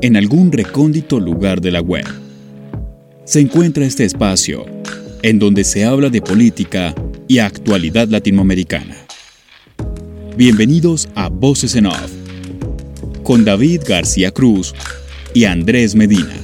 en algún recóndito lugar de la web. Se encuentra este espacio, en donde se habla de política y actualidad latinoamericana. Bienvenidos a Voces en Off, con David García Cruz y Andrés Medina.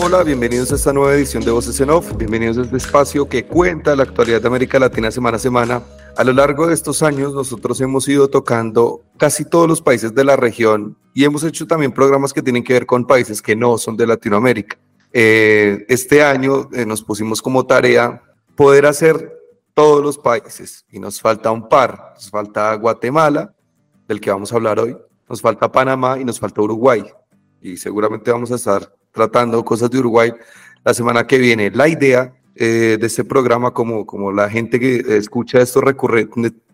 Hola, bienvenidos a esta nueva edición de Voces en Off, bienvenidos a este espacio que cuenta la actualidad de América Latina semana a semana a lo largo de estos años nosotros hemos ido tocando casi todos los países de la región y hemos hecho también programas que tienen que ver con países que no son de Latinoamérica. Eh, este año eh, nos pusimos como tarea poder hacer todos los países y nos falta un par. Nos falta Guatemala, del que vamos a hablar hoy, nos falta Panamá y nos falta Uruguay. Y seguramente vamos a estar tratando cosas de Uruguay la semana que viene. La idea eh, de este programa, como, como la gente que escucha esto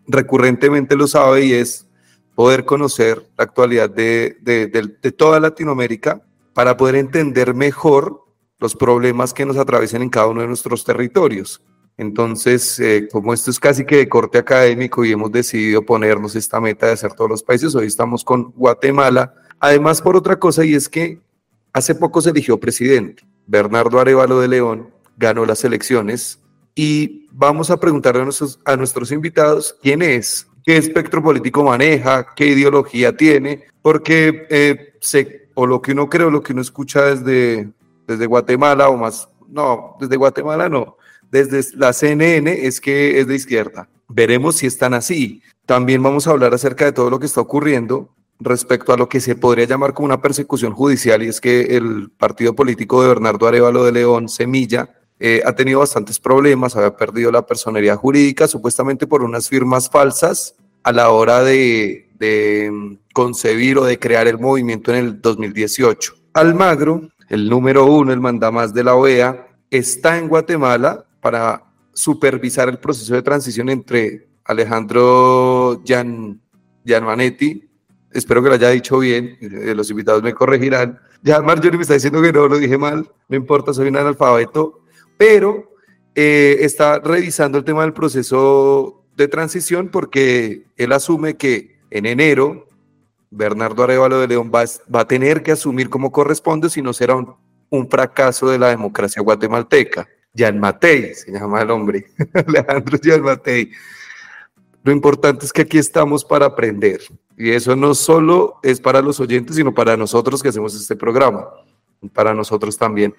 recurrentemente lo sabe, y es poder conocer la actualidad de, de, de, toda Latinoamérica para poder entender mejor los problemas que nos atraviesan en cada uno de nuestros territorios. Entonces, eh, como esto es casi que de corte académico y hemos decidido ponernos esta meta de hacer todos los países, hoy estamos con Guatemala. Además, por otra cosa, y es que hace poco se eligió presidente, Bernardo Arevalo de León, ganó las elecciones y vamos a preguntarle a nuestros, a nuestros invitados quién es, qué espectro político maneja, qué ideología tiene, porque eh, o lo que uno cree o lo que uno escucha desde, desde Guatemala o más, no, desde Guatemala no, desde la CNN es que es de izquierda. Veremos si están así. También vamos a hablar acerca de todo lo que está ocurriendo respecto a lo que se podría llamar como una persecución judicial y es que el partido político de Bernardo Arevalo de León, Semilla, eh, ha tenido bastantes problemas, había perdido la personería jurídica, supuestamente por unas firmas falsas a la hora de, mm, concebir o de crear el movimiento en el 2018. Almagro, el número uno, el mandamás de la OEA, está en Guatemala para supervisar el proceso de transición entre Alejandro Gian, Gianmanetti, espero que lo haya dicho bien, eh, los invitados me corregirán. Ya Marjorie me está diciendo que no, lo dije mal, no importa, soy un analfabeto, pero eh, está revisando el tema del proceso de transición porque él asume que en enero Bernardo Arevalo de León va, a tener que asumir como corresponde, si no será un, fracaso de la democracia guatemalteca. Jan Matei, se llama el hombre, Alejandro Jan Matei. Lo importante es que aquí estamos para aprender. Y eso no solo es para los oyentes, sino para nosotros que hacemos este programa. Para nosotros también.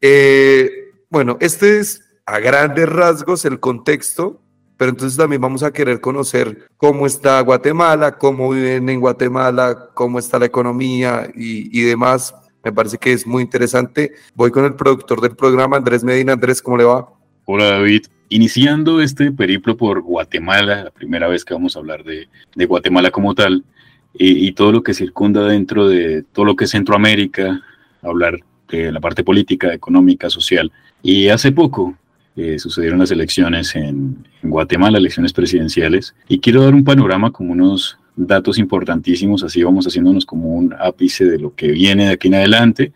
Eh, bueno, este es a grandes rasgos el contexto, pero entonces también vamos a querer conocer cómo está Guatemala, cómo viven en Guatemala, cómo está la economía y, demás. Me parece que es muy interesante. Voy con el productor del programa, Andrés Medina. Andrés, ¿cómo le va? Hola David, iniciando este periplo por Guatemala, la primera vez que vamos a hablar de, Guatemala como tal, y, y, todo lo que circunda dentro de todo lo que es Centroamérica, hablar de la parte política, económica, social. Y hace poco eh, sucedieron las elecciones en, Guatemala, elecciones presidenciales, y quiero dar un panorama como unos datos importantísimos, así vamos haciéndonos como un ápice de lo que viene de aquí en adelante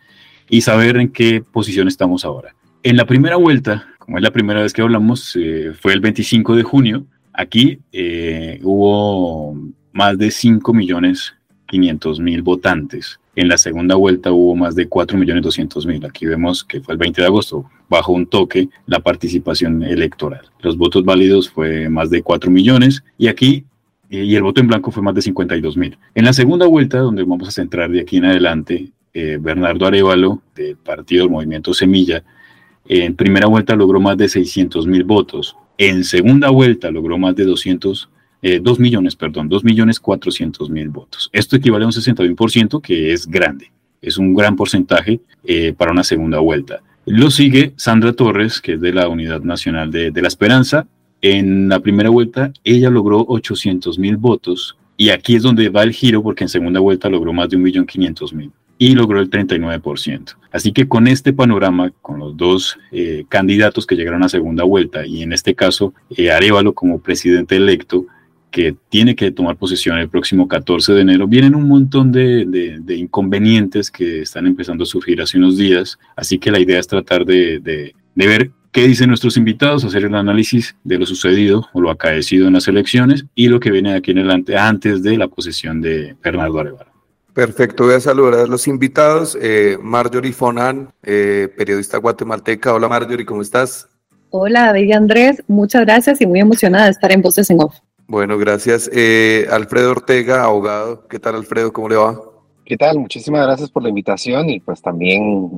y saber en qué posición estamos ahora. En la primera vuelta, como es la primera vez que hablamos, eh, fue el 25 de junio. Aquí eh, hubo más de 5 millones 500 mil votantes. En la segunda vuelta hubo más de 4.200.000. Aquí vemos que fue el 20 de agosto, bajo un toque la participación electoral. Los votos válidos fue más de 4 millones y aquí eh, y el voto en blanco fue más de 52 mil. En la segunda vuelta, donde vamos a centrar de aquí en adelante, eh, Bernardo Arevalo, del partido Movimiento Semilla, en primera vuelta logró más de 600 mil votos. En segunda vuelta logró más de 200 eh, 2 millones, perdón, 2 millones 400 mil votos. Esto equivale a un 61%, que es grande, es un gran porcentaje eh, para una segunda vuelta. Lo sigue Sandra Torres, que es de la Unidad Nacional de, de la Esperanza. En la primera vuelta, ella logró 800 mil votos, y aquí es donde va el giro, porque en segunda vuelta logró más de 1.500.000 y logró el 39%. Así que con este panorama, con los dos eh, candidatos que llegaron a segunda vuelta, y en este caso eh, Arevalo como presidente electo, que tiene que tomar posesión el próximo 14 de enero, vienen un montón de, inconvenientes que están empezando a surgir hace unos días, así que la idea es tratar de, ver qué dicen nuestros invitados, hacer el análisis de lo sucedido o lo acaecido en las elecciones y lo que viene de aquí en adelante antes de la posesión de Bernardo Arevalo. Perfecto, voy a saludar a los invitados. Eh, Marjorie Fonan, eh, periodista guatemalteca. Hola Marjorie, ¿cómo estás? Hola David Andrés, muchas gracias y muy emocionada de estar en Voces en Off. Bueno, gracias. Eh, Alfredo Ortega, abogado. ¿Qué tal Alfredo? ¿Cómo le va? ¿Qué tal? Muchísimas gracias por la invitación y pues también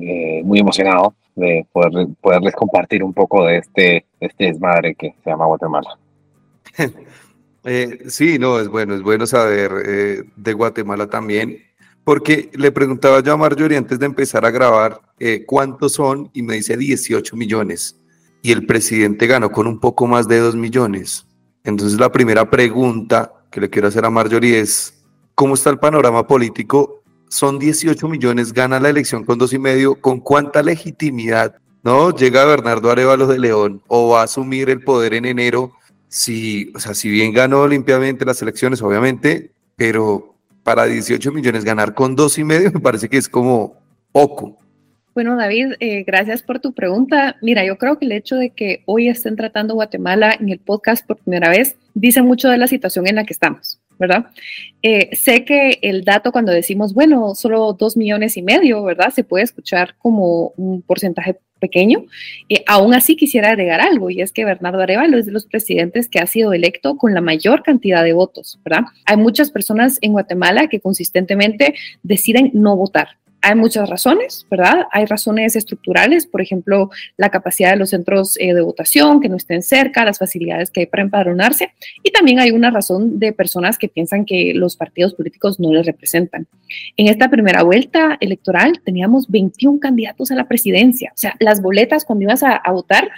muy emocionado de poder, poderles compartir un poco de este, este desmadre que se llama Guatemala. Eh, sí, no, es bueno, es bueno saber eh, de Guatemala también, porque le preguntaba yo a Marjorie antes de empezar a grabar eh, cuántos son y me dice 18 millones y el presidente ganó con un poco más de 2 millones. Entonces la primera pregunta que le quiero hacer a Marjorie es, ¿cómo está el panorama político? Son 18 millones, gana la elección con dos y medio, ¿con cuánta legitimidad? ¿No? Llega Bernardo Arevalo de León o va a asumir el poder en enero si, o sea, si bien ganó limpiamente las elecciones, obviamente, pero para 18 millones ganar con dos y medio me parece que es como poco. Bueno, David, eh, gracias por tu pregunta. Mira, yo creo que el hecho de que hoy estén tratando Guatemala en el podcast por primera vez dice mucho de la situación en la que estamos, ¿verdad? Eh, sé que el dato cuando decimos, bueno, solo dos millones y medio, ¿verdad? Se puede escuchar como un porcentaje pequeño. Eh, aún así quisiera agregar algo, y es que Bernardo Arevalo es de los presidentes que ha sido electo con la mayor cantidad de votos, ¿verdad? Hay muchas personas en Guatemala que consistentemente deciden no votar, hay muchas razones, ¿verdad? Hay razones estructurales, por ejemplo, la capacidad de los centros eh, de votación que no estén cerca, las facilidades que hay para empadronarse, y también hay una razón de personas que piensan que los partidos políticos no les representan. En esta primera vuelta electoral teníamos 21 candidatos a la presidencia, o sea, las boletas cuando ibas a, votar,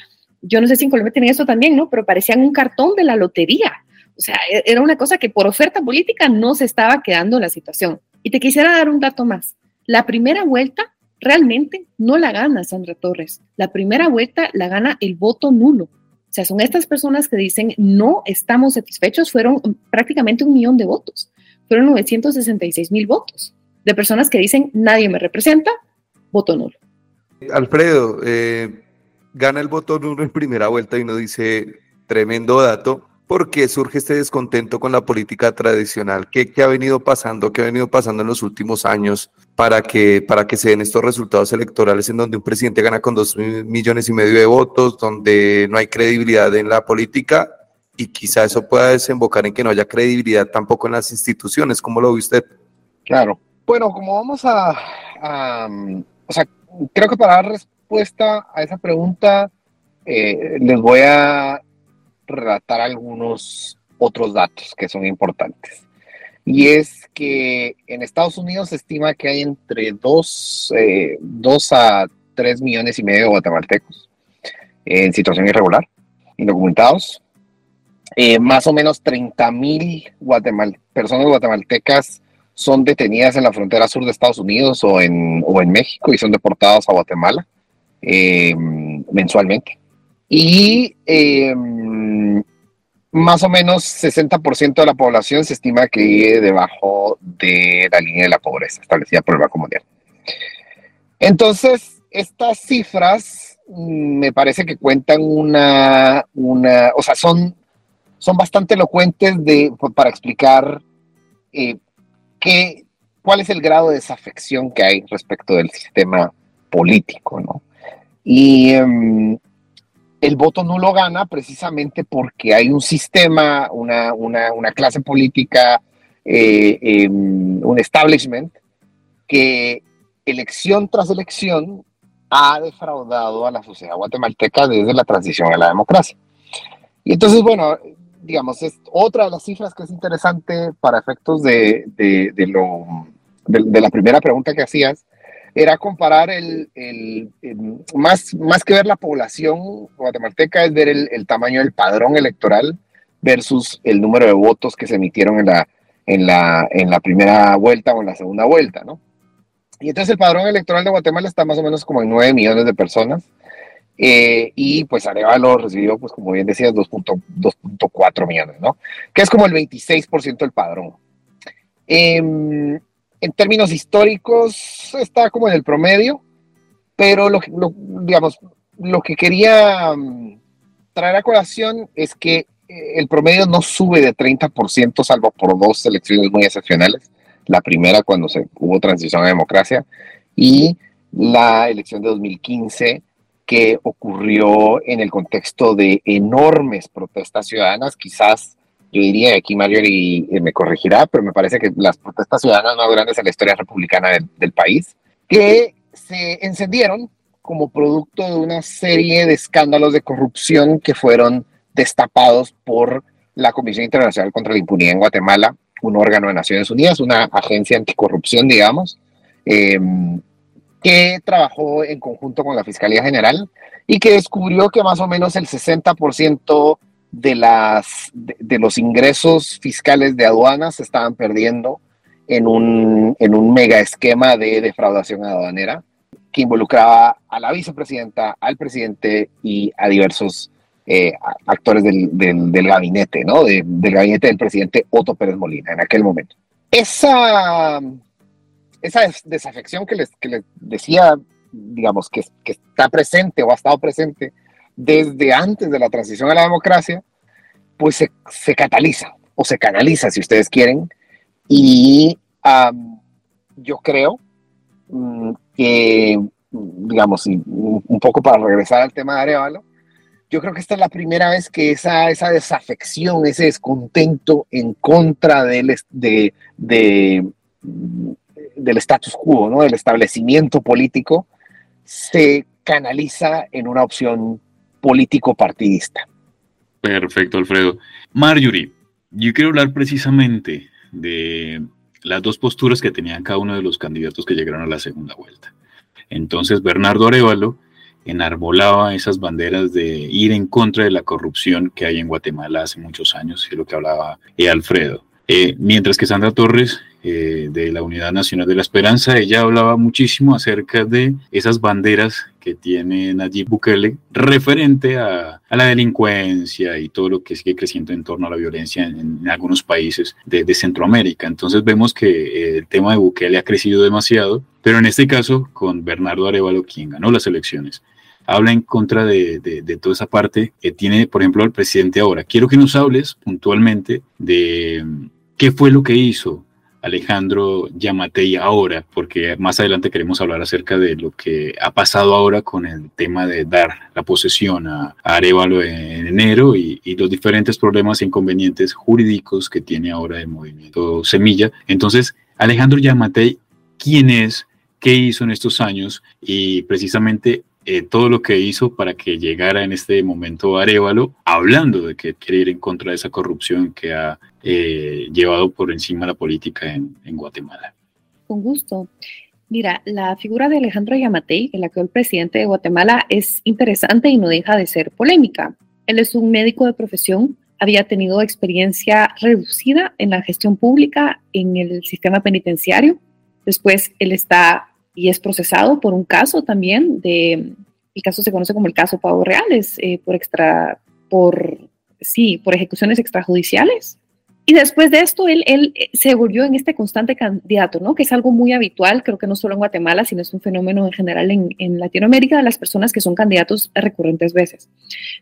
yo no sé si en Colombia tenían esto también, ¿no? Pero parecían un cartón de la lotería. O sea, e, era una cosa que por oferta política no se estaba quedando la situación. Y te quisiera dar un dato más. La primera vuelta realmente no la gana Sandra Torres. La primera vuelta la gana el voto nulo. O sea, son estas personas que dicen no estamos satisfechos. Fueron prácticamente un millón de votos. Fueron 966 mil votos de personas que dicen nadie me representa, voto nulo. Alfredo, eh, gana el voto nulo en primera vuelta y uno dice tremendo dato. ¿Por qué surge este descontento con la política tradicional? ¿Qué, ha venido pasando? ¿Qué ha venido pasando en los últimos años para que, para que se den estos resultados electorales en donde un presidente gana con dos millones y medio de votos, donde no hay credibilidad en la política y quizá eso pueda desembocar en que no haya credibilidad tampoco en las instituciones? ¿Cómo lo ve usted? Claro. Bueno, como vamos a, o sea, creo que para dar respuesta a esa pregunta, eh, les voy a relatar algunos otros datos que son importantes. Y es que en Estados Unidos se estima que hay entre 2, eh, a 3 millones y medio de guatemaltecos en situación irregular, indocumentados. Eh, más o menos 30 mil personas guatemaltecas son detenidas en la frontera sur de Estados Unidos o en, o en México y son deportados a Guatemala eh, mensualmente. Y más o menos 60% de la población se estima que vive debajo de la línea de la pobreza establecida por el Banco Mundial. Entonces, estas cifras mm, me parece que cuentan una, una o sea, son, son bastante elocuentes de, para explicar eh, qué, cuál es el grado de desafección que hay respecto del sistema político, ¿no? Y em, el voto nulo gana precisamente porque hay un sistema, una, clase política, eh, em, un establishment que elección tras elección ha defraudado a la sociedad guatemalteca desde la transición a la democracia. Y entonces, bueno, digamos, es otra de las cifras que es interesante para efectos de, lo, de la primera pregunta que hacías, era comparar el, más, más que ver la población guatemalteca, es ver el, tamaño del padrón electoral versus el número de votos que se emitieron en la, en la, en la primera vuelta o en la segunda vuelta, ¿no? Y entonces el padrón electoral de Guatemala está más o menos como en 9 millones de personas. Eh, y pues Arevalo recibió, pues como bien decías, 2.4 millones, ¿no? Que es como el 26% del padrón. Eh, en términos históricos está como en el promedio, pero lo, digamos, lo que quería mm, traer a colación es que eh, el promedio no sube de 30%, salvo por dos elecciones muy excepcionales, la primera cuando se hubo transición a democracia, y la elección de 2015 que ocurrió en el contexto de enormes protestas ciudadanas, quizás yo diría, aquí Marjorie me corregirá, pero me parece que las protestas ciudadanas más grandes en la historia republicana del, país, que se encendieron como producto de una serie de escándalos de corrupción que fueron destapados por la Comisión Internacional contra la Impunidad en Guatemala, un órgano de Naciones Unidas, una agencia anticorrupción, digamos, eh, que trabajó en conjunto con la Fiscalía General y que descubrió que más o menos el 60% de, las, de, los ingresos fiscales de aduanas se estaban perdiendo en un, en un mega esquema de defraudación aduanera que involucraba a la vicepresidenta, al presidente y a diversos eh, actores del, del, gabinete, ¿no? del gabinete del presidente Otto Pérez Molina en aquel momento. Esa esa desafección que les, que les decía, digamos, que, que, está presente o ha estado presente desde antes de la transición a la democracia, pues se, se cataliza o se canaliza, si ustedes quieren. Y yo creo mm, que, digamos, un poco para regresar al tema de Arevalo, yo creo que esta es la primera vez que esa, esa desafección, ese descontento en contra de, de, de del status quo, ¿no? del establecimiento político, se canaliza en una opción político-partidista. Perfecto, Alfredo. Marjorie, yo quiero hablar precisamente de las dos posturas que tenían cada uno de los candidatos que llegaron a la segunda vuelta. Entonces, Bernardo Arevalo enarbolaba esas banderas de ir en contra de la corrupción que hay en Guatemala hace muchos años, es lo que hablaba Alfredo. Eh, mientras que Sandra Torres eh, de la Unidad Nacional de la Esperanza, ella hablaba muchísimo acerca de esas banderas que tiene Nayib Bukele referente a, la delincuencia y todo lo que sigue creciendo en torno a la violencia en, algunos países de, Centroamérica. Entonces vemos que eh, el tema de Bukele ha crecido demasiado, pero en este caso con Bernardo Arevalo, quien ganó las elecciones, habla en contra de, de, toda esa parte que tiene, por ejemplo, el presidente ahora. Quiero que nos hables puntualmente de qué fue lo que hizo Alejandro Yamatei ahora, porque más adelante queremos hablar acerca de lo que ha pasado ahora con el tema de dar la posesión a, Arevalo en enero y, los diferentes problemas e inconvenientes jurídicos que tiene ahora el movimiento Semilla. Entonces, Alejandro Yamatei, ¿quién es? ¿Qué hizo en estos años? Y precisamente eh, todo lo que hizo para que llegara en este momento Arevalo, hablando de que quiere ir en contra de esa corrupción que ha eh, llevado por encima la política en, Guatemala. Con gusto. Mira, la figura de Alejandro Yamatei, el actual presidente de Guatemala, es interesante y no deja de ser polémica. Él es un médico de profesión, había tenido experiencia reducida en la gestión pública en el sistema penitenciario. Después él está y es procesado por un caso también de, el caso se conoce como el caso Pavo Reales, eh, por extra, por, sí, por ejecuciones extrajudiciales. Y después de esto, él, él eh, se volvió en este constante candidato, ¿no? Que es algo muy habitual, creo que no solo en Guatemala, sino es un fenómeno en general en, en Latinoamérica de las personas que son candidatos recurrentes veces.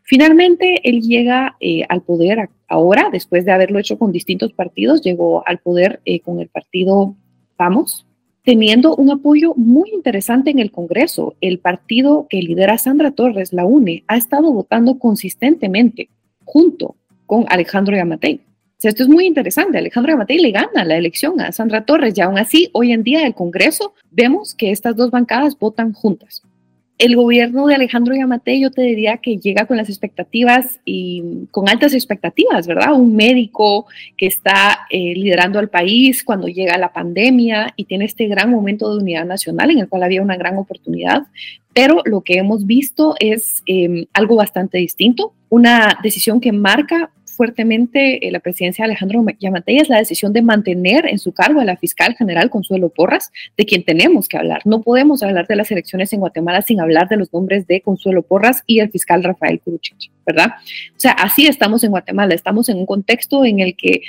Finalmente, él llega eh, al poder ahora, después de haberlo hecho con distintos partidos, llegó al poder con el partido Vamos, teniendo un apoyo muy interesante en el Congreso. El partido que lidera Sandra Torres, la UNE, ha estado votando consistentemente junto con Alejandro Yamatei. Esto es muy interesante. Alejandro Yamatei le gana la elección a Sandra Torres y aún así, hoy en día, el Congreso, vemos que estas dos bancadas votan juntas el gobierno de Alejandro Yamate, yo te diría que llega con las expectativas y con altas expectativas, ¿verdad? Un médico que está eh, liderando al país cuando llega la pandemia y tiene este gran momento de unidad nacional en el cual había una gran oportunidad, pero lo que hemos visto es em, algo bastante distinto, una decisión que marca fuertemente eh, la presidencia de Alejandro Yamatei es la decisión de mantener en su cargo a la fiscal general Consuelo Porras, de quien tenemos que hablar. No podemos hablar de las elecciones en Guatemala sin hablar de los nombres de Consuelo Porras y el fiscal Rafael Kuruchich, ¿verdad? O sea, así estamos en Guatemala, estamos en un contexto en el que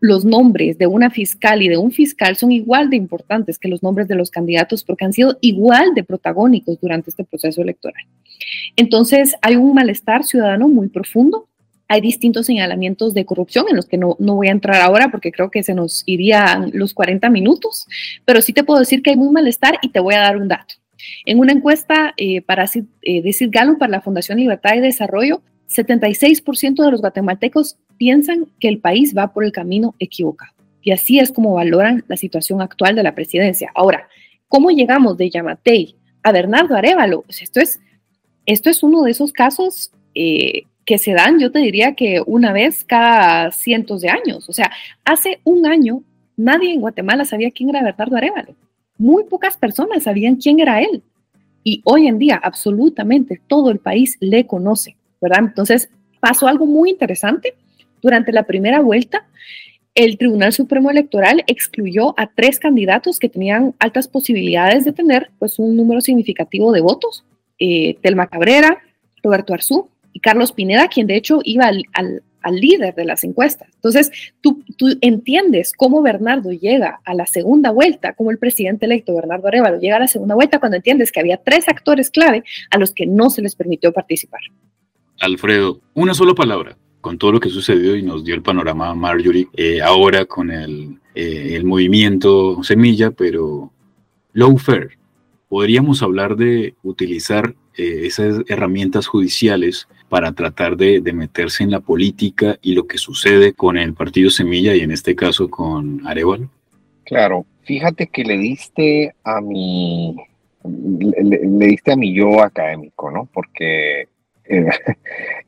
los nombres de una fiscal y de un fiscal son igual de importantes que los nombres de los candidatos porque han sido igual de protagónicos durante este proceso electoral. Entonces, hay un malestar ciudadano muy profundo hay distintos señalamientos de corrupción en los que no, no, voy a entrar ahora porque creo que se nos irían los 40 minutos, pero sí te puedo decir que hay muy malestar y te voy a dar un dato. En una encuesta eh, para eh, decir Galo para la Fundación Libertad y Desarrollo, 76% de los guatemaltecos piensan que el país va por el camino equivocado. Y así es como valoran la situación actual de la presidencia. Ahora, ¿cómo llegamos de Yamatei a Bernardo Arevalo? Pues esto, es, esto es uno de esos casos eh, que se dan, yo te diría que una vez cada cientos de años. O sea, hace un año nadie en Guatemala sabía quién era Bernardo Arevalo. Muy pocas personas sabían quién era él. Y hoy en día absolutamente todo el país le conoce, ¿verdad? Entonces pasó algo muy interesante. Durante la primera vuelta, el Tribunal Supremo Electoral excluyó a tres candidatos que tenían altas posibilidades de tener pues, un número significativo de votos. Eh, Telma Cabrera, Roberto Arzú y Carlos Pineda, quien de hecho iba al, líder de las encuestas. Entonces, tú, tú, entiendes cómo Bernardo llega a la segunda vuelta, como el presidente electo Bernardo Arevalo llega a la segunda vuelta cuando entiendes que había tres actores clave a los que no se les permitió participar. Alfredo, una sola palabra, con todo lo que sucedió y nos dio el panorama Marjorie, eh, ahora con el, eh, el movimiento Semilla, pero low fair. Podríamos hablar de utilizar eh, esas herramientas judiciales para tratar de, meterse en la política y lo que sucede con el partido Semilla y en este caso con Arevalo? Claro, fíjate que le diste a mi, le, diste a mi yo académico, ¿no? Porque, eh,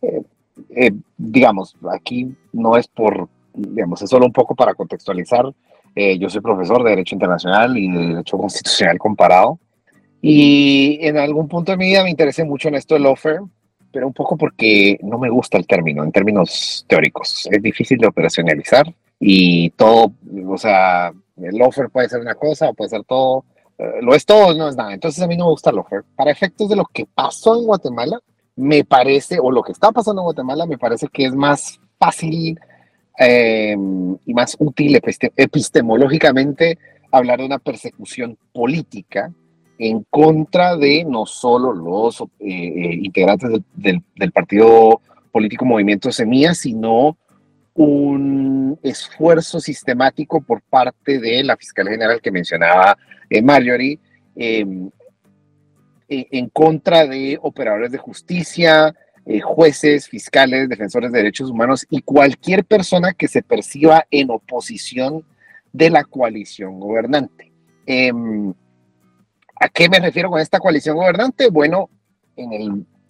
eh, digamos, aquí no es por, digamos, es solo un poco para contextualizar. yo soy profesor de Derecho Internacional y de Derecho Constitucional comparado. Y en algún punto de mi vida me interesé mucho en esto del offer, pero un poco porque no me gusta el término en términos teóricos. Es difícil de operacionalizar y todo, o sea, el offer puede ser una cosa puede ser todo. Eh, lo es todo, no es nada. Entonces a mí no me gusta el offer. Para efectos de lo que pasó en Guatemala, me parece, o lo que está pasando en Guatemala, me parece que es más fácil eh, y más útil epistemológicamente hablar de una persecución política en contra de no solo los eh, eh, integrantes del, partido político Movimiento Semilla, sino un esfuerzo sistemático por parte de la fiscal general que mencionaba eh, Marjorie, em, en contra de operadores de justicia, jueces, fiscales, defensores de derechos humanos y cualquier persona que se perciba en oposición de la coalición gobernante. ¿A qué me refiero con esta coalición gobernante? Bueno, en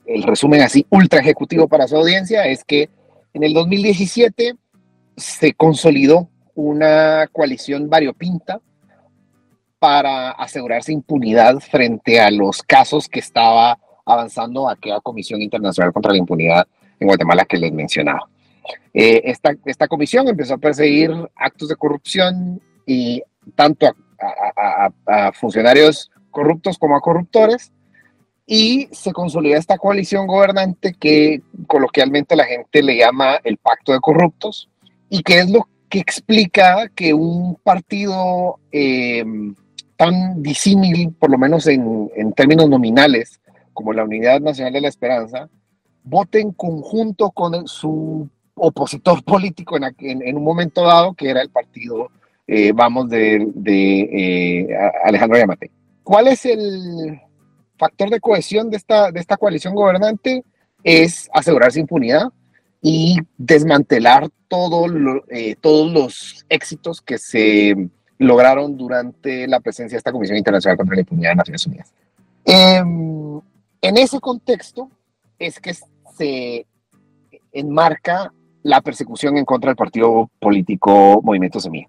el, resumen así ultra ejecutivo para su audiencia es que en el 2017 se consolidó una coalición variopinta para asegurarse impunidad frente a los casos que estaba avanzando aquella Comisión Internacional contra la Impunidad en Guatemala que les mencionaba. Eh, esta, esta, comisión empezó a perseguir actos de corrupción y tanto a funcionarios corruptos como a corruptores, y se consolida esta coalición gobernante que coloquialmente la gente le llama el pacto de corruptos, y que es lo que explica que un partido em, tan disímil, por lo menos en, términos nominales, como la Unidad Nacional de la Esperanza, vote en conjunto con su opositor político en, un momento dado, que era el partido, eh, vamos, de, eh, Alejandro Yamate. ¿Cuál es el factor de cohesión de esta, de esta coalición gobernante? Es asegurarse impunidad y desmantelar eh, todos los éxitos que se lograron durante la presencia de esta Comisión Internacional contra la Impunidad de Naciones Unidas. Em, en ese contexto es que se enmarca la persecución en contra del partido político Movimiento Semilla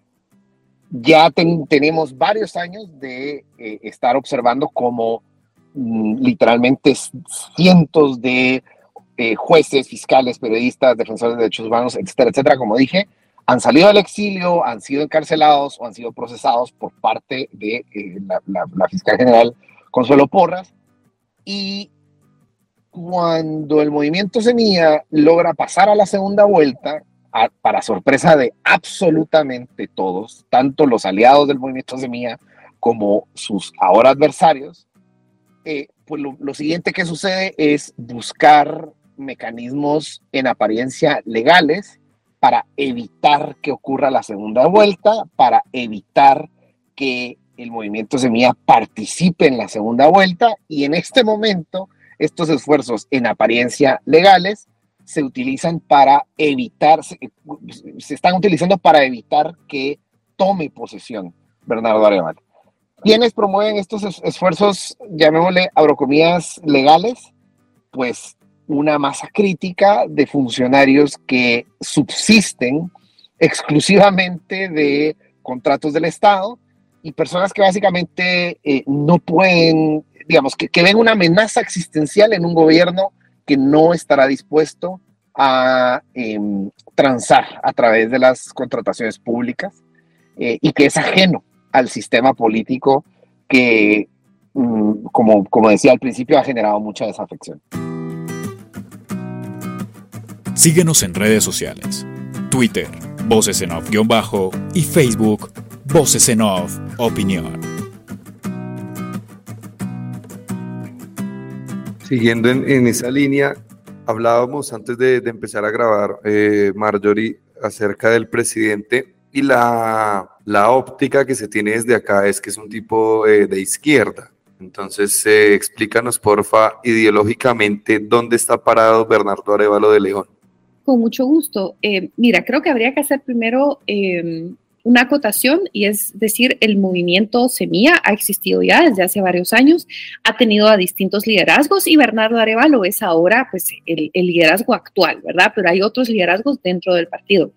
ya tenemos varios años de eh, estar observando cómo mm, literalmente cientos de eh, jueces, fiscales, periodistas, defensores de derechos humanos, etcétera, etcétera, como dije, han salido del exilio, han sido encarcelados o han sido procesados por parte de eh, la, fiscal general Consuelo Porras. Y cuando el movimiento Semilla logra pasar a la segunda vuelta, para sorpresa de absolutamente todos, tanto los aliados del movimiento Semilla como sus ahora adversarios, eh, pues lo, siguiente que sucede es buscar mecanismos en apariencia legales para evitar que ocurra la segunda vuelta, para evitar que el movimiento Semilla participe en la segunda vuelta y en este momento estos esfuerzos en apariencia legales se utilizan para evitar, se, están utilizando para evitar que tome posesión Bernardo Arevalo. ¿Quiénes promueven estos esfuerzos, llamémosle abrocomías legales? Pues una masa crítica de funcionarios que subsisten exclusivamente de contratos del Estado y personas que básicamente eh, no pueden, digamos, que, ven una amenaza existencial en un gobierno que no estará dispuesto a em, transar a través de las contrataciones públicas eh, y que es ajeno al sistema político que, mm, como, como decía al principio, ha generado mucha desafección. Síguenos en redes sociales. Twitter, Voces en Off-Bajo y Facebook, Voces en Off Opinión. Siguiendo en, esa línea, hablábamos antes de, empezar a grabar, eh, Marjorie, acerca del presidente y la, óptica que se tiene desde acá es que es un tipo eh, de izquierda. Entonces, eh, explícanos, porfa, ideológicamente, dónde está parado Bernardo Arevalo de León. Con mucho gusto. Eh, mira, creo que habría que hacer primero una acotación y es decir, el movimiento Semilla ha existido ya desde hace varios años, ha tenido a distintos liderazgos y Bernardo Arevalo es ahora pues el, liderazgo actual, ¿verdad? Pero hay otros liderazgos dentro del partido.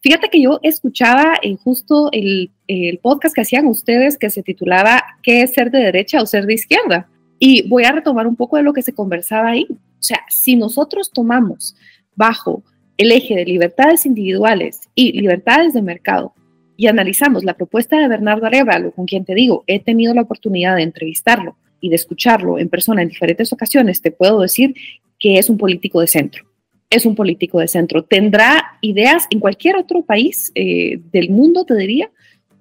Fíjate que yo escuchaba eh, justo el, el podcast que hacían ustedes que se titulaba ¿Qué es ser de derecha o ser de izquierda? Y voy a retomar un poco de lo que se conversaba ahí. O sea, si nosotros tomamos bajo el eje de libertades individuales y libertades de mercado y analizamos la propuesta de Bernardo Arevalo, con quien te digo, he tenido la oportunidad de entrevistarlo y de escucharlo en persona en diferentes ocasiones, te puedo decir que es un político de centro. Es un político de centro. Tendrá ideas en cualquier otro país eh, del mundo, te diría,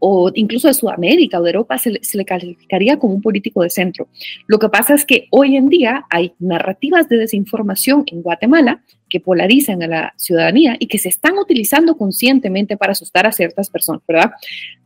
o incluso de Sudamérica o de Europa, se le, calificaría como un político de centro. Lo que pasa es que hoy en día hay narrativas de desinformación en Guatemala que polarizan a la ciudadanía y que se están utilizando conscientemente para asustar a ciertas personas, ¿verdad?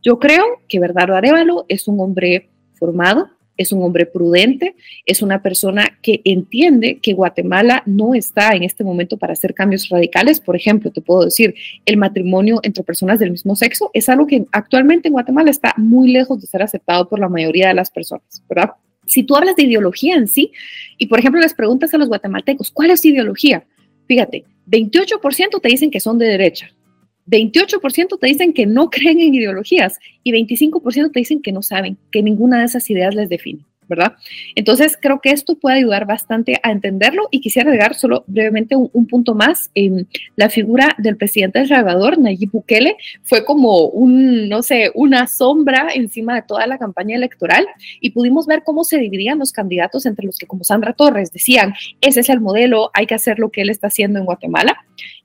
Yo creo que Bernardo Arevalo es un hombre formado, es un hombre prudente, es una persona que entiende que Guatemala no está en este momento para hacer cambios radicales. Por ejemplo, te puedo decir, el matrimonio entre personas del mismo sexo es algo que actualmente en Guatemala está muy lejos de ser aceptado por la mayoría de las personas, ¿verdad? Si tú hablas de ideología en sí, y por ejemplo les preguntas a los guatemaltecos, ¿cuál es ideología? Fíjate, 28% te dicen que son de derecha, 28% te dicen que no creen en ideologías y 25% te dicen que no saben, que ninguna de esas ideas les define. ¿Verdad? Entonces, creo que esto puede ayudar bastante a entenderlo y quisiera agregar solo brevemente un, punto más. en la figura del presidente del Salvador, Nayib Bukele, fue como un, no sé, una sombra encima de toda la campaña electoral y pudimos ver cómo se dividían los candidatos entre los que, como Sandra Torres, decían, ese es el modelo, hay que hacer lo que él está haciendo en Guatemala.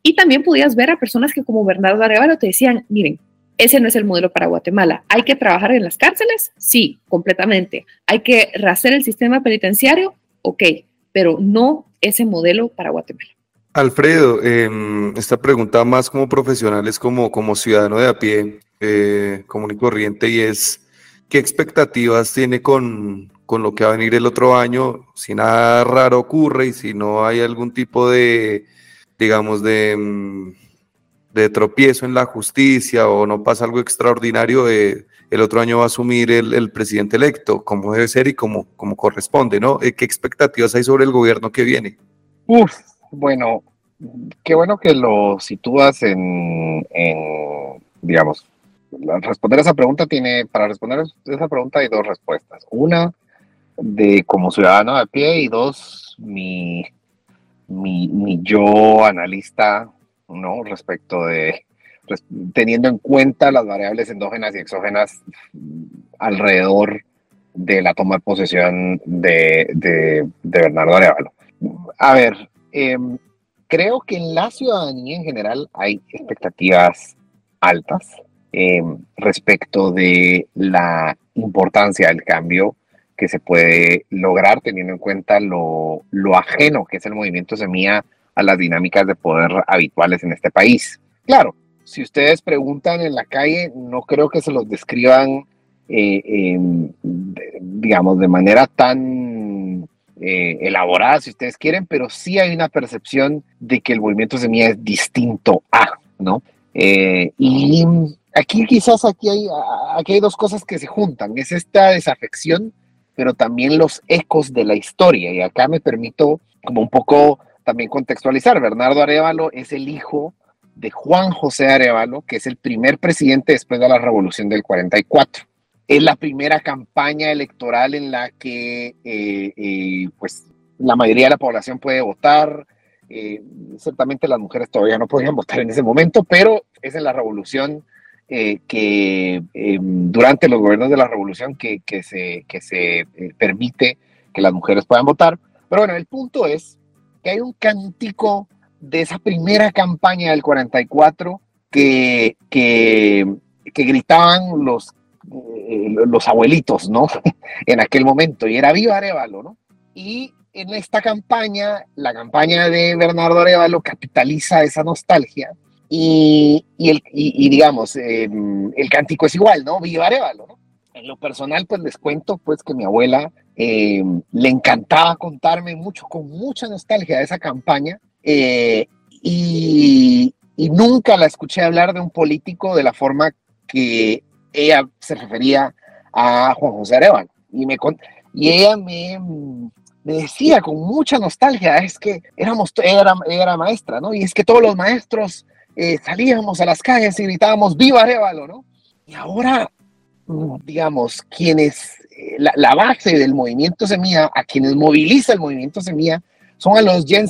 Y también podías ver a personas que como Bernardo Arevalo te decían, miren, ese no es el modelo para Guatemala. ¿Hay que trabajar en las cárceles? Sí, completamente. ¿Hay que rehacer el sistema penitenciario? Ok, pero no ese modelo para Guatemala. Alfredo, em, esta pregunta más como profesional es como, como ciudadano de a pie, eh, común y corriente, y es, ¿qué expectativas tiene con, con lo que va a venir el otro año? Si nada raro ocurre y si no hay algún tipo de, digamos, de em, de tropiezo en la justicia o no pasa algo extraordinario, eh, el otro año va a asumir el, presidente electo, como debe ser y como, como corresponde, ¿no? Eh, ¿Qué expectativas hay sobre el gobierno que viene? Uf, bueno, qué bueno que lo sitúas en, digamos, responder esa pregunta tiene, para responder esa pregunta hay dos respuestas. Una, de como ciudadano de pie y dos, mi, mi, mi yo analista ¿no? Respecto de, teniendo en cuenta las variables endógenas y exógenas alrededor de la toma de posesión de, de, Bernardo Arevalo. A ver, em, creo que en la ciudadanía en general hay expectativas altas em, respecto de la importancia del cambio que se puede lograr teniendo en cuenta lo, lo ajeno que es el movimiento Semilla a las dinámicas de poder habituales en este país. Claro, si ustedes preguntan en la calle, no creo que se los describan, eh, digamos, de manera tan eh, elaborada, si ustedes quieren, pero sí hay una percepción de que el movimiento semilla es distinto a, ¿no? Eh, y aquí quizás aquí hay, aquí hay dos cosas que se juntan, es esta desafección, pero también los ecos de la historia, y acá me permito como un poco también contextualizar, Bernardo Arevalo es el hijo de Juan José Arevalo, que es el primer presidente después de la revolución del 44. Es la primera campaña electoral en la que eh, eh, pues, la mayoría de la población puede votar. Eh, ciertamente las mujeres todavía no podían votar en ese momento, pero es en la revolución que durante los gobiernos de la revolución que, que se, que se permite que las mujeres puedan votar. Pero bueno, el punto es que hay un cántico de esa primera campaña del 44 que, que, que gritaban los, eh, los abuelitos, ¿no? en aquel momento, y era Viva Arevalo, ¿no? Y en esta campaña, la campaña de Bernardo Arevalo capitaliza esa nostalgia y, y, el, y, digamos, em, el cántico es igual, ¿no? Viva Arevalo, ¿no? En lo personal, pues les cuento pues que mi abuela em, le encantaba contarme mucho, con mucha nostalgia de esa campaña eh, y, nunca la escuché hablar de un político de la forma que ella se refería a Juan José Arevalo. Y, me, y ella me, me decía con mucha nostalgia, es que éramos, era, era maestra, ¿no? Y es que todos los maestros eh, salíamos a las calles y gritábamos, ¡Viva Arevalo! ¿no? Y ahora, digamos, quienes, eh, la, base del movimiento Semilla, a quienes moviliza el movimiento Semilla, son a los Gen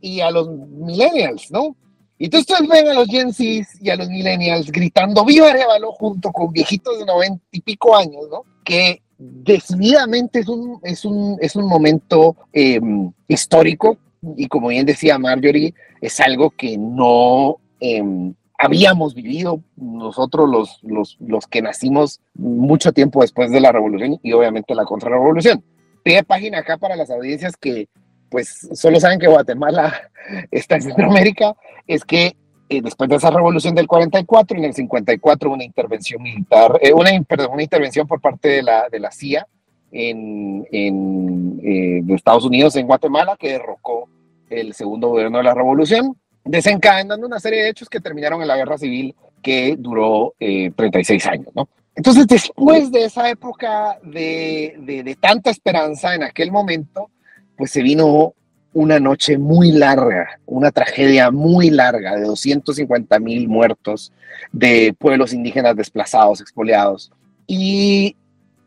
y a los millennials, ¿no? Y entonces ustedes ven a los Gen Z y a los millennials gritando ¡Viva Arevalo! junto con viejitos de noventa y pico años, ¿no? Que decididamente es un, es un, es un momento em, histórico y como bien decía Marjorie, es algo que no em, habíamos vivido nosotros los, los, los, que nacimos mucho tiempo después de la revolución y obviamente la contrarrevolución. Pide página acá para las audiencias que pues solo saben que Guatemala está en Centroamérica, es que eh, después de esa revolución del 44, en el 54 una intervención militar, eh, una, perdón, una intervención por parte de la, de la CIA en, en eh, de Estados Unidos en Guatemala que derrocó el segundo gobierno de la revolución, desencadenando una serie de hechos que terminaron en la guerra civil que duró 36 años, ¿no? Entonces, después de esa época de, de, tanta esperanza en aquel momento, pues se vino una noche muy larga, una tragedia muy larga de 250 mil muertos, de pueblos indígenas desplazados, expoliados. Y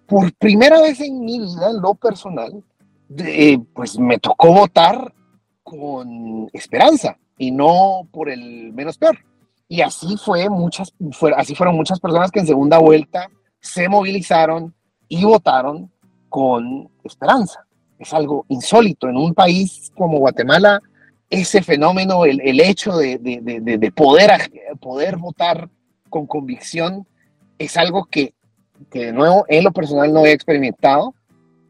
por primera vez en mi vida, lo personal, pues me tocó votar con esperanza y no por el menos peor. Y así fue muchas, así fueron muchas personas que en segunda vuelta se movilizaron y votaron con esperanza es algo insólito. En un país como Guatemala, ese fenómeno, el, el hecho de, de, de, poder, poder votar con convicción, es algo que, que, de nuevo en lo personal no he experimentado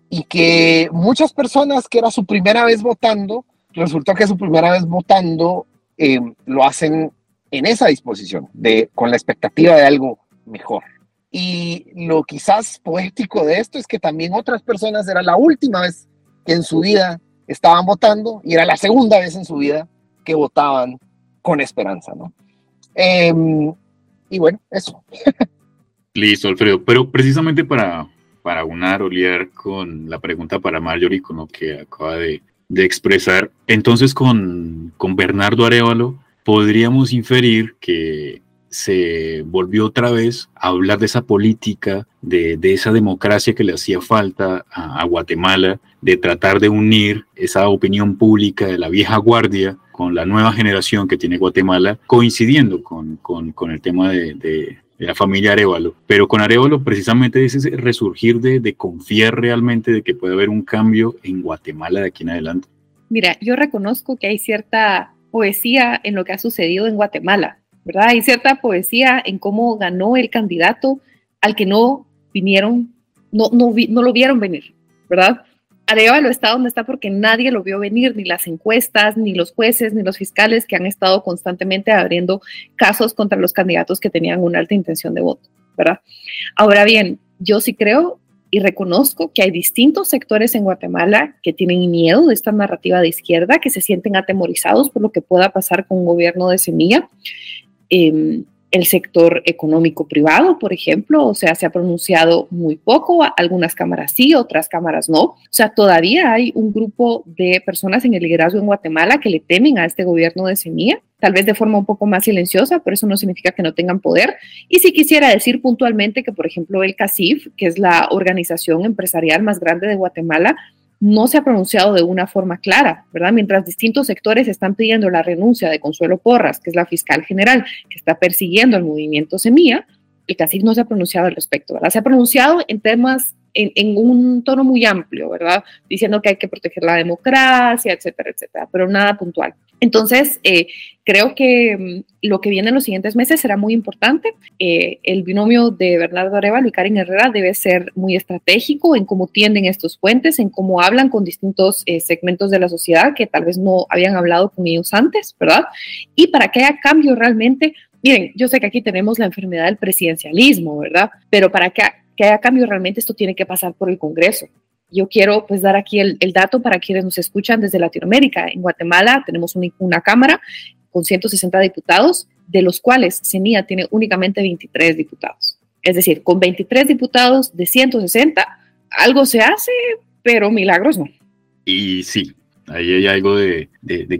y que muchas personas que era su primera vez votando, resultó que su primera vez votando eh, lo hacen en esa disposición, de, con la expectativa de algo mejor. Y lo quizás poético de esto es que también otras personas era la última vez que en su vida estaban votando y era la segunda vez en su vida que votaban con esperanza, ¿no? Em, y bueno, eso. Listo, Alfredo. Pero precisamente para, para unar o liar con la pregunta para Marjorie, con lo que acaba de, de expresar, entonces con, con Bernardo Arevalo podríamos inferir que se volvió otra vez a hablar de esa política, de, esa democracia que le hacía falta a, Guatemala, de tratar de unir esa opinión pública de la vieja guardia con la nueva generación que tiene Guatemala, coincidiendo con, el tema de, la familia Arevalo. Pero con Arevalo precisamente es resurgir de, de confiar realmente de que puede haber un cambio en Guatemala de aquí en adelante. Mira, yo reconozco que hay cierta poesía en lo que ha sucedido en Guatemala ¿verdad? Hay cierta poesía en cómo ganó el candidato al que no vinieron, no, no, no lo vieron venir, ¿verdad? Arevalo está donde está porque nadie lo vio venir, ni las encuestas, ni los jueces, ni los fiscales que han estado constantemente abriendo casos contra los candidatos que tenían una alta intención de voto, ¿verdad? Ahora bien, yo sí creo y reconozco que hay distintos sectores en Guatemala que tienen miedo de esta narrativa de izquierda, que se sienten atemorizados por lo que pueda pasar con un gobierno de semilla. Eh, el sector económico privado, por ejemplo, o sea, se ha pronunciado muy poco, algunas cámaras sí, otras cámaras no. O sea, todavía hay un grupo de personas en el liderazgo en Guatemala que le temen a este gobierno de semilla, tal vez de forma un poco más silenciosa, pero eso no significa que no tengan poder. Y sí quisiera decir puntualmente que, por ejemplo, el CACIF, que es la organización empresarial más grande de Guatemala, no se ha pronunciado de una forma clara, ¿verdad? Mientras distintos sectores están pidiendo la renuncia de Consuelo Porras, que es la fiscal general que está persiguiendo el movimiento Semilla, el CACIF no se ha pronunciado al respecto, ¿verdad? Se ha pronunciado en temas, en, en, un tono muy amplio, ¿verdad? Diciendo que hay que proteger la democracia, etcétera, etcétera, pero nada puntual. Entonces, eh, creo que mm, lo que viene en los siguientes meses será muy importante. Eh, el binomio de Bernardo Arevalo y Karen Herrera debe ser muy estratégico en cómo tienden estos puentes, en cómo hablan con distintos eh, segmentos de la sociedad que tal vez no habían hablado con ellos antes, ¿verdad? Y para que haya cambio realmente, miren, yo sé que aquí tenemos la enfermedad del presidencialismo, ¿verdad? Pero para que, que haya cambio realmente esto tiene que pasar por el Congreso yo quiero pues dar aquí el, dato para quienes nos escuchan desde Latinoamérica. En Guatemala tenemos un, una Cámara con 160 diputados, de los cuales CENIA tiene únicamente 23 diputados. Es decir, con 23 diputados de 160, algo se hace, pero milagros no. Y sí, ahí hay algo de,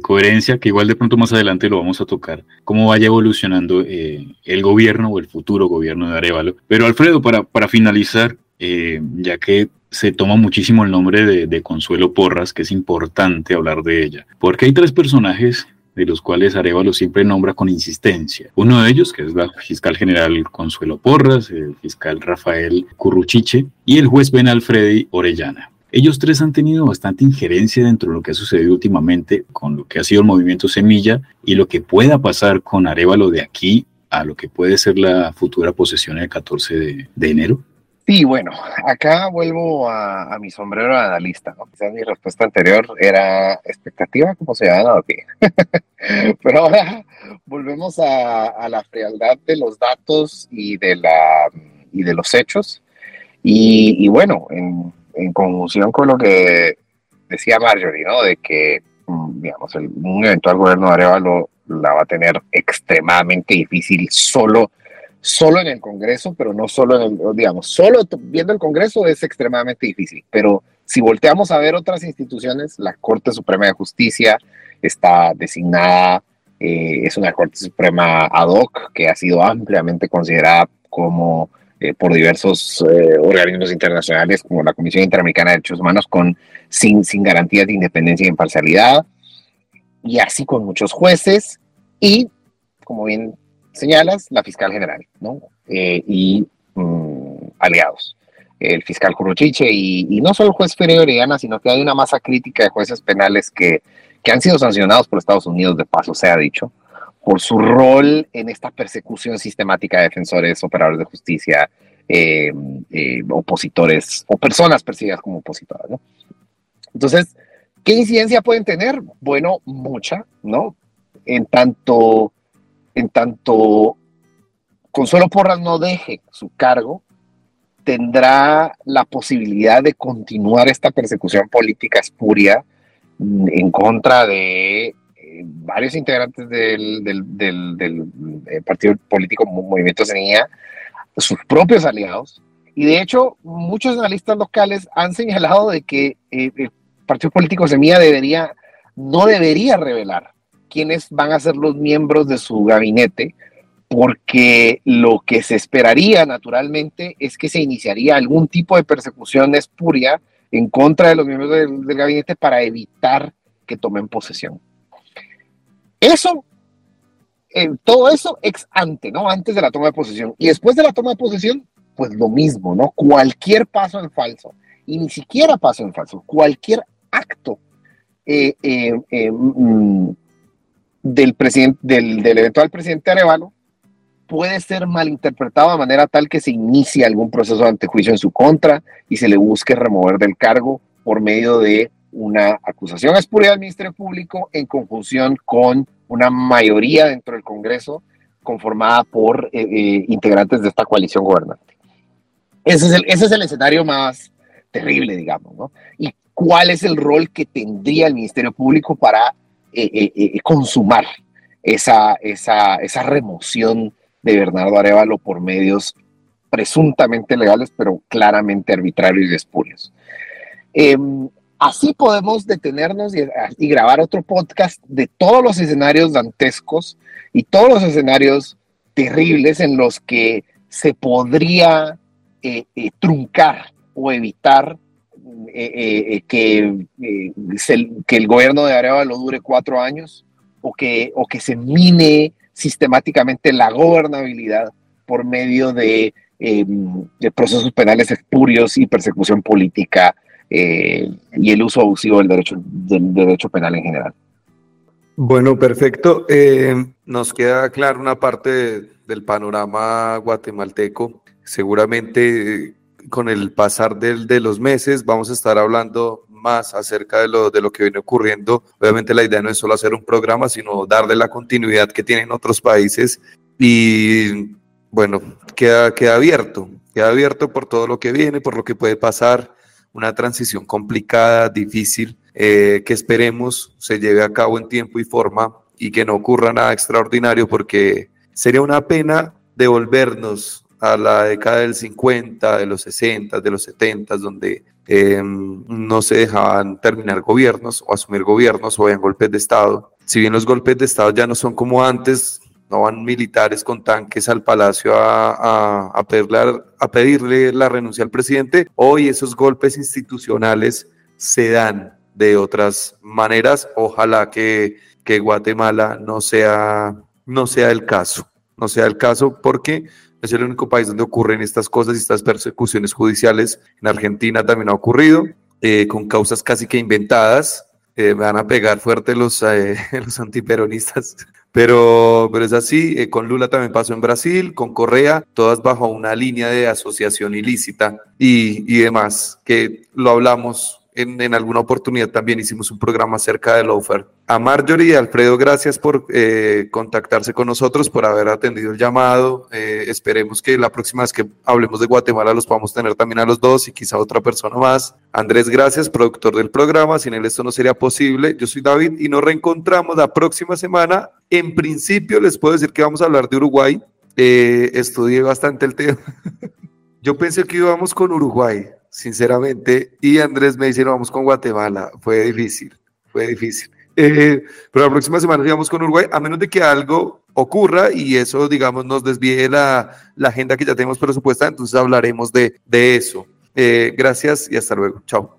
coherencia que igual de pronto más adelante lo vamos a tocar, cómo vaya evolucionando eh, el gobierno o el futuro gobierno de Arevalo. Pero Alfredo, para, para finalizar, eh, ya que se toma muchísimo el nombre de, Consuelo Porras, que es importante hablar de ella, porque hay tres personajes de los cuales Arevalo siempre nombra con insistencia. Uno de ellos, que es la fiscal general Consuelo Porras, el fiscal Rafael Curruchiche y el juez Ben Alfredi Orellana. Ellos tres han tenido bastante injerencia dentro de lo que ha sucedido últimamente con lo que ha sido el movimiento Semilla y lo que pueda pasar con Arevalo de aquí a lo que puede ser la futura posesión el 14 de, de enero. Sí, bueno, acá vuelvo a, a mi sombrero de analista, ¿no? Quizás mi respuesta anterior era expectativa como ciudadano, ok. Pero ahora volvemos a, a, la frialdad de los datos y de, la, y de los hechos. Y, y bueno, en, en, conjunción con lo que decía Marjorie, ¿no? De que, mm, digamos, el, un eventual gobierno de Arevalo la va a tener extremadamente difícil solo solo en el Congreso, pero no solo en el, digamos, solo viendo el Congreso es extremadamente difícil, pero si volteamos a ver otras instituciones, la Corte Suprema de Justicia está designada, eh, es una Corte Suprema ad hoc que ha sido ampliamente considerada como eh, por diversos eh, organismos internacionales como la Comisión Interamericana de Derechos Humanos con, sin, sin garantías de independencia e imparcialidad, y así con muchos jueces y, como bien señalas, la fiscal general, ¿no? Eh, y mmm, aliados, el fiscal Curruchiche y, y, no solo el juez Ferrer Orellana, sino que hay una masa crítica de jueces penales que, que han sido sancionados por Estados Unidos, de paso se ha dicho, por su rol en esta persecución sistemática de defensores, operadores de justicia, eh, eh, opositores o personas percibidas como opositoras, ¿no? Entonces, ¿qué incidencia pueden tener? Bueno, mucha, ¿no? En tanto en tanto Consuelo Porras no deje su cargo, tendrá la posibilidad de continuar esta persecución política espuria en contra de eh, varios integrantes del, eh, partido político Movimiento Semilla, sus propios aliados. Y de hecho, muchos analistas locales han señalado de que eh, el partido político Semilla debería, no debería revelar quiénes van a ser los miembros de su gabinete, porque lo que se esperaría naturalmente es que se iniciaría algún tipo de persecución espuria en contra de los miembros del, gabinete para evitar que tomen posesión. Eso, eh, todo eso ex ante, ¿no? Antes de la toma de posesión. Y después de la toma de posesión, pues lo mismo, ¿no? Cualquier paso en falso, y ni siquiera paso en falso, cualquier acto eh, eh, eh mm, del, del, del eventual presidente Arevalo puede ser malinterpretado de manera tal que se inicie algún proceso de antejuicio en su contra y se le busque remover del cargo por medio de una acusación espuria del Ministerio Público en conjunción con una mayoría dentro del Congreso conformada por eh, eh, integrantes de esta coalición gobernante. Ese es, el, ese es el escenario más terrible, digamos, ¿no? ¿Y cuál es el rol que tendría el Ministerio Público para consumar esa, esa, esa remoción de Bernardo Arevalo por medios presuntamente legales, pero claramente arbitrarios y espurios. Em, así podemos detenernos y, grabar otro podcast de todos los escenarios dantescos y todos los escenarios terribles en los que se podría eh, eh, truncar o evitar eh, que, que el gobierno de Arevalo dure cuatro años o que, o que se mine sistemáticamente la gobernabilidad por medio de, em, procesos penales espurios y persecución política eh, y el uso abusivo del derecho, del derecho penal en general. Bueno, perfecto. Eh, nos queda claro una parte del panorama guatemalteco. Seguramente con el pasar de los meses vamos a estar hablando más acerca de lo, de lo que viene ocurriendo. Obviamente la idea no es solo hacer un programa, sino darle la continuidad que tienen otros países y bueno, queda, queda abierto, queda abierto por todo lo que viene, por lo que puede pasar, una transición complicada, difícil, eh, que esperemos se lleve a cabo en tiempo y forma y que no ocurra nada extraordinario porque sería una pena devolvernos a la década del 50, de los 60, de los 70, donde Em, no se dejaban terminar gobiernos o asumir gobiernos o habían golpes de Estado. Si bien los golpes de Estado ya no son como antes, no van militares con tanques al palacio a, a, pedirle, a pedirle la renuncia al presidente, hoy esos golpes institucionales se dan de otras maneras. Ojalá que, que Guatemala no sea, no sea el caso, no sea el caso porque es el único país donde ocurren estas cosas y estas persecuciones judiciales. En Argentina también ha ocurrido, eh, con causas casi que inventadas. Eh, van a pegar fuerte los, eh, los antiperonistas, pero, pero es así. con Lula también pasó en Brasil, con Correa, todas bajo una línea de asociación ilícita y, y demás, que lo hablamos en, alguna oportunidad también hicimos un programa acerca del offer. A Marjorie y Alfredo, gracias por eh, contactarse con nosotros, por haber atendido el llamado. Eh, esperemos que la próxima vez que hablemos de Guatemala los podamos tener también a los dos y quizá otra persona más. Andrés, gracias, productor del programa. Sin él esto no sería posible. Yo soy David y nos reencontramos la próxima semana. En principio les puedo decir que vamos a hablar de Uruguay. Eh, estudié bastante el tema. Yo pensé que íbamos con Uruguay sinceramente. Y Andrés me dice, vamos con Guatemala. Fue difícil, fue difícil. Eh, pero la próxima semana vamos con Uruguay, a menos de que algo ocurra y eso, digamos, nos desvíe la, la agenda que ya tenemos presupuesta, entonces hablaremos de, de eso. Eh, gracias y hasta luego. Chao.